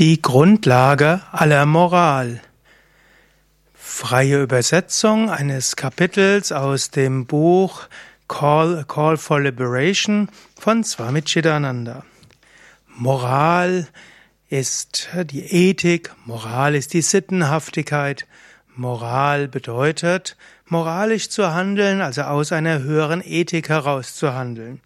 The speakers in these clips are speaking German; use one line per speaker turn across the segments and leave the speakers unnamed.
Die Grundlage aller Moral. Freie Übersetzung eines Kapitels aus dem Buch Call, A Call for Liberation von Swami Chidananda. Moral ist die Ethik, Moral ist die Sittenhaftigkeit, Moral bedeutet, moralisch zu handeln, also aus einer höheren Ethik heraus zu handeln.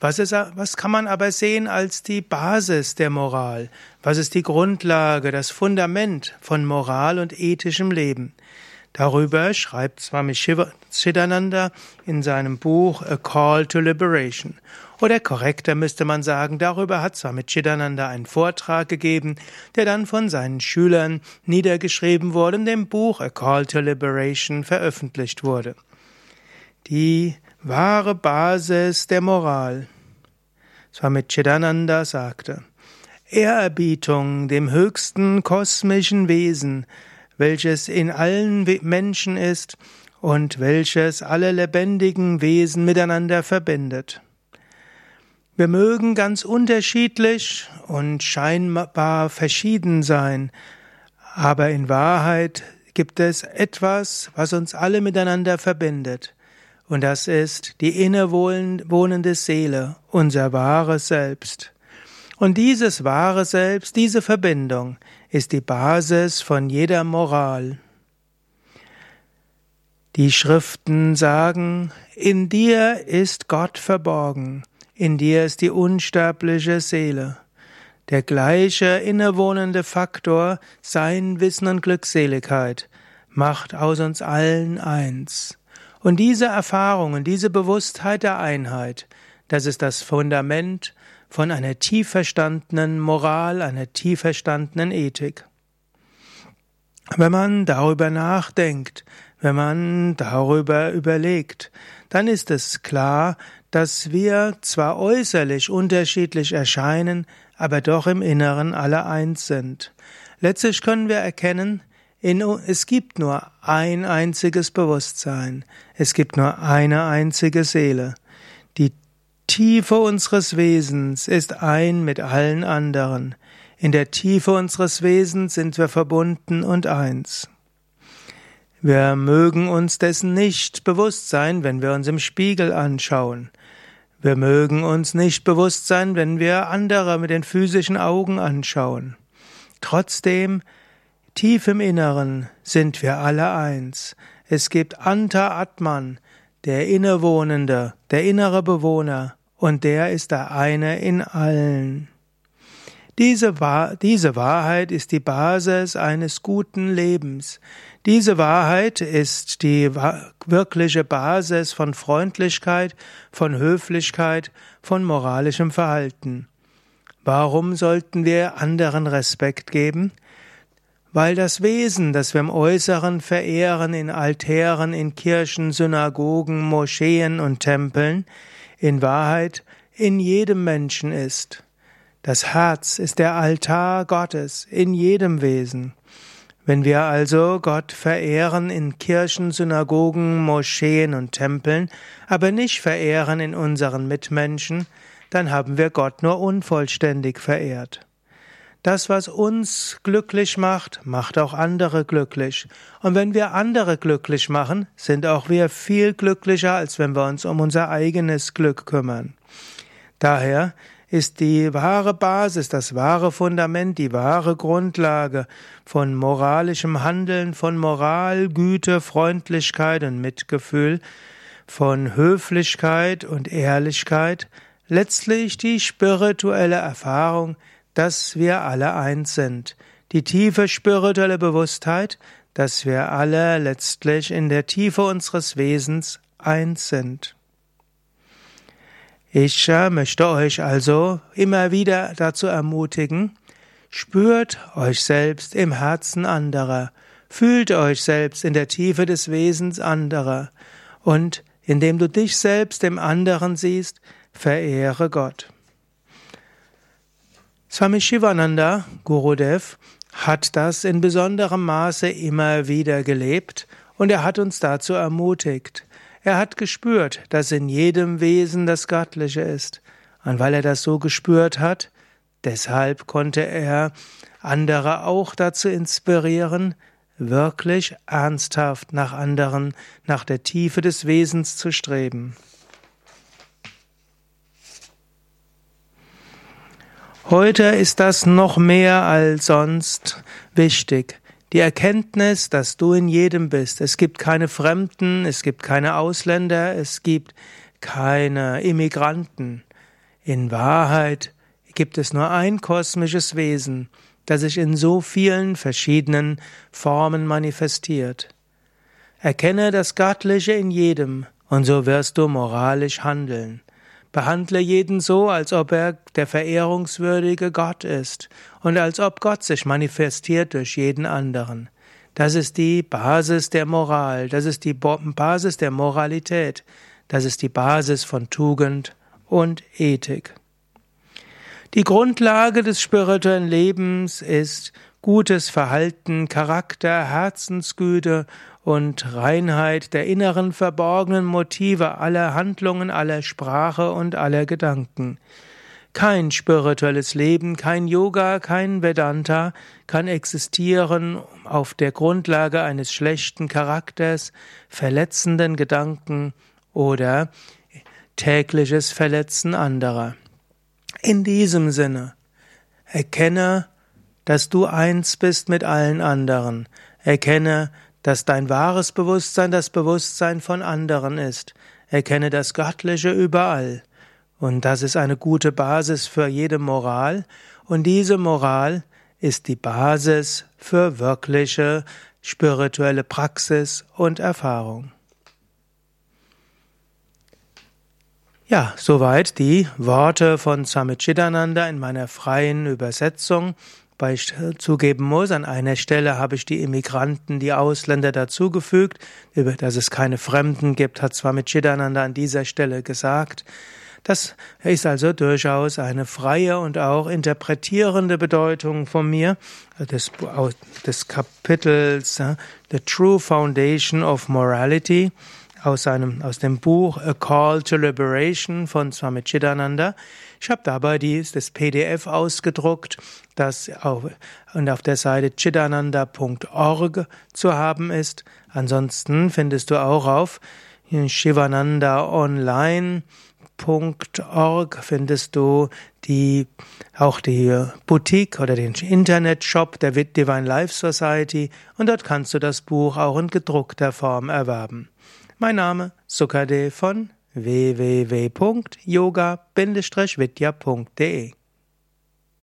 Was, ist, was kann man aber sehen als die Basis der Moral? Was ist die Grundlage, das Fundament von Moral und ethischem Leben? Darüber schreibt Swami Chidananda in seinem Buch A Call to Liberation. Oder korrekter müsste man sagen, darüber hat Swami Chidananda einen Vortrag gegeben, der dann von seinen Schülern niedergeschrieben wurde und dem Buch A Call to Liberation veröffentlicht wurde. Die wahre Basis der Moral. Swami Chidananda sagte, Ehrerbietung dem höchsten kosmischen Wesen, welches in allen Menschen ist und welches alle lebendigen Wesen miteinander verbindet. Wir mögen ganz unterschiedlich und scheinbar verschieden sein, aber in Wahrheit gibt es etwas, was uns alle miteinander verbindet. Und das ist die innewohnende Seele, unser wahres Selbst. Und dieses wahre Selbst, diese Verbindung ist die Basis von jeder Moral. Die Schriften sagen, in dir ist Gott verborgen, in dir ist die unsterbliche Seele. Der gleiche innewohnende Faktor, sein Wissen und Glückseligkeit, macht aus uns allen eins. Und diese Erfahrung und diese Bewusstheit der Einheit, das ist das Fundament von einer tief verstandenen Moral, einer tief verstandenen Ethik. Wenn man darüber nachdenkt, wenn man darüber überlegt, dann ist es klar, dass wir zwar äußerlich unterschiedlich erscheinen, aber doch im Inneren alle eins sind. Letztlich können wir erkennen, in, es gibt nur ein einziges Bewusstsein. Es gibt nur eine einzige Seele. Die Tiefe unseres Wesens ist ein mit allen anderen. In der Tiefe unseres Wesens sind wir verbunden und eins. Wir mögen uns dessen nicht bewusst sein, wenn wir uns im Spiegel anschauen. Wir mögen uns nicht bewusst sein, wenn wir andere mit den physischen Augen anschauen. Trotzdem Tief im Inneren sind wir alle eins. Es gibt Anta Atman, der Innewohnende, der innere Bewohner, und der ist der eine in allen. Diese, diese Wahrheit ist die Basis eines guten Lebens. Diese Wahrheit ist die wirkliche Basis von Freundlichkeit, von Höflichkeit, von moralischem Verhalten. Warum sollten wir anderen Respekt geben? Weil das Wesen, das wir im Äußeren verehren in Altären, in Kirchen, Synagogen, Moscheen und Tempeln, in Wahrheit in jedem Menschen ist. Das Herz ist der Altar Gottes in jedem Wesen. Wenn wir also Gott verehren in Kirchen, Synagogen, Moscheen und Tempeln, aber nicht verehren in unseren Mitmenschen, dann haben wir Gott nur unvollständig verehrt. Das, was uns glücklich macht, macht auch andere glücklich. Und wenn wir andere glücklich machen, sind auch wir viel glücklicher, als wenn wir uns um unser eigenes Glück kümmern. Daher ist die wahre Basis, das wahre Fundament, die wahre Grundlage von moralischem Handeln, von Moral, Güte, Freundlichkeit und Mitgefühl, von Höflichkeit und Ehrlichkeit, letztlich die spirituelle Erfahrung, dass wir alle eins sind. Die tiefe spirituelle Bewusstheit, dass wir alle letztlich in der Tiefe unseres Wesens eins sind. Ich äh, möchte euch also immer wieder dazu ermutigen, spürt euch selbst im Herzen anderer, fühlt euch selbst in der Tiefe des Wesens anderer und indem du dich selbst im anderen siehst, verehre Gott. Swami Shivananda, Gurudev, hat das in besonderem Maße immer wieder gelebt und er hat uns dazu ermutigt. Er hat gespürt, dass in jedem Wesen das Göttliche ist. Und weil er das so gespürt hat, Deshalb konnte er andere auch dazu inspirieren, wirklich ernsthaft nach anderen, nach der Tiefe des Wesens zu streben. Heute ist das noch mehr als sonst wichtig. Die Erkenntnis, dass du in jedem bist. Es gibt keine Fremden, es gibt keine Ausländer, es gibt keine Immigranten. In Wahrheit gibt es nur ein kosmisches Wesen, das sich in so vielen verschiedenen Formen manifestiert. Erkenne das Göttliche in jedem, und so wirst du moralisch handeln. Behandle jeden so, als ob er der verehrungswürdige Gott ist und als ob Gott sich manifestiert durch jeden anderen. Das ist die Basis der Moral, das ist die Basis der Moralität, das ist die Basis von Tugend und Ethik. Die Grundlage des spirituellen Lebens ist gutes Verhalten, Charakter, Herzensgüte und Reinheit der inneren verborgenen Motive aller Handlungen, aller Sprache und aller Gedanken. Kein spirituelles Leben, kein Yoga, kein Vedanta kann existieren auf der Grundlage eines schlechten Charakters, verletzenden Gedanken oder tägliches Verletzen anderer. In diesem Sinne, erkenne, dass du eins bist mit allen anderen. Erkenne, dass dein wahres Bewusstsein das Bewusstsein von anderen ist. Erkenne das Göttliche überall. Und das ist eine gute Basis für jede Moral. Und diese Moral ist die Basis für wirkliche spirituelle Praxis und Erfahrung. Ja, soweit die Worte von Swami Chidananda in meiner freien Übersetzung. Weil ich zugeben muss, an einer Stelle habe ich die Immigranten, die Ausländer dazugefügt. Dass es keine Fremden gibt, hat Swami Chidananda an dieser Stelle gesagt. Das ist also durchaus eine freie und auch interpretierende Bedeutung von mir des, des Kapitels The True Foundation of Morality aus, seinem, aus dem Buch A Call to Liberation von Swami Chidananda. Ich habe dabei dies, das PDF ausgedruckt, das auf, und auf der Seite chidananda.org zu haben ist. Ansonsten findest du auch auf shivanandaonline.org findest du die, auch die Boutique oder den Internetshop der Divine Life Society und dort kannst du das Buch auch in gedruckter Form erwerben. Mein Name Sukade von www.yoga-vidya.de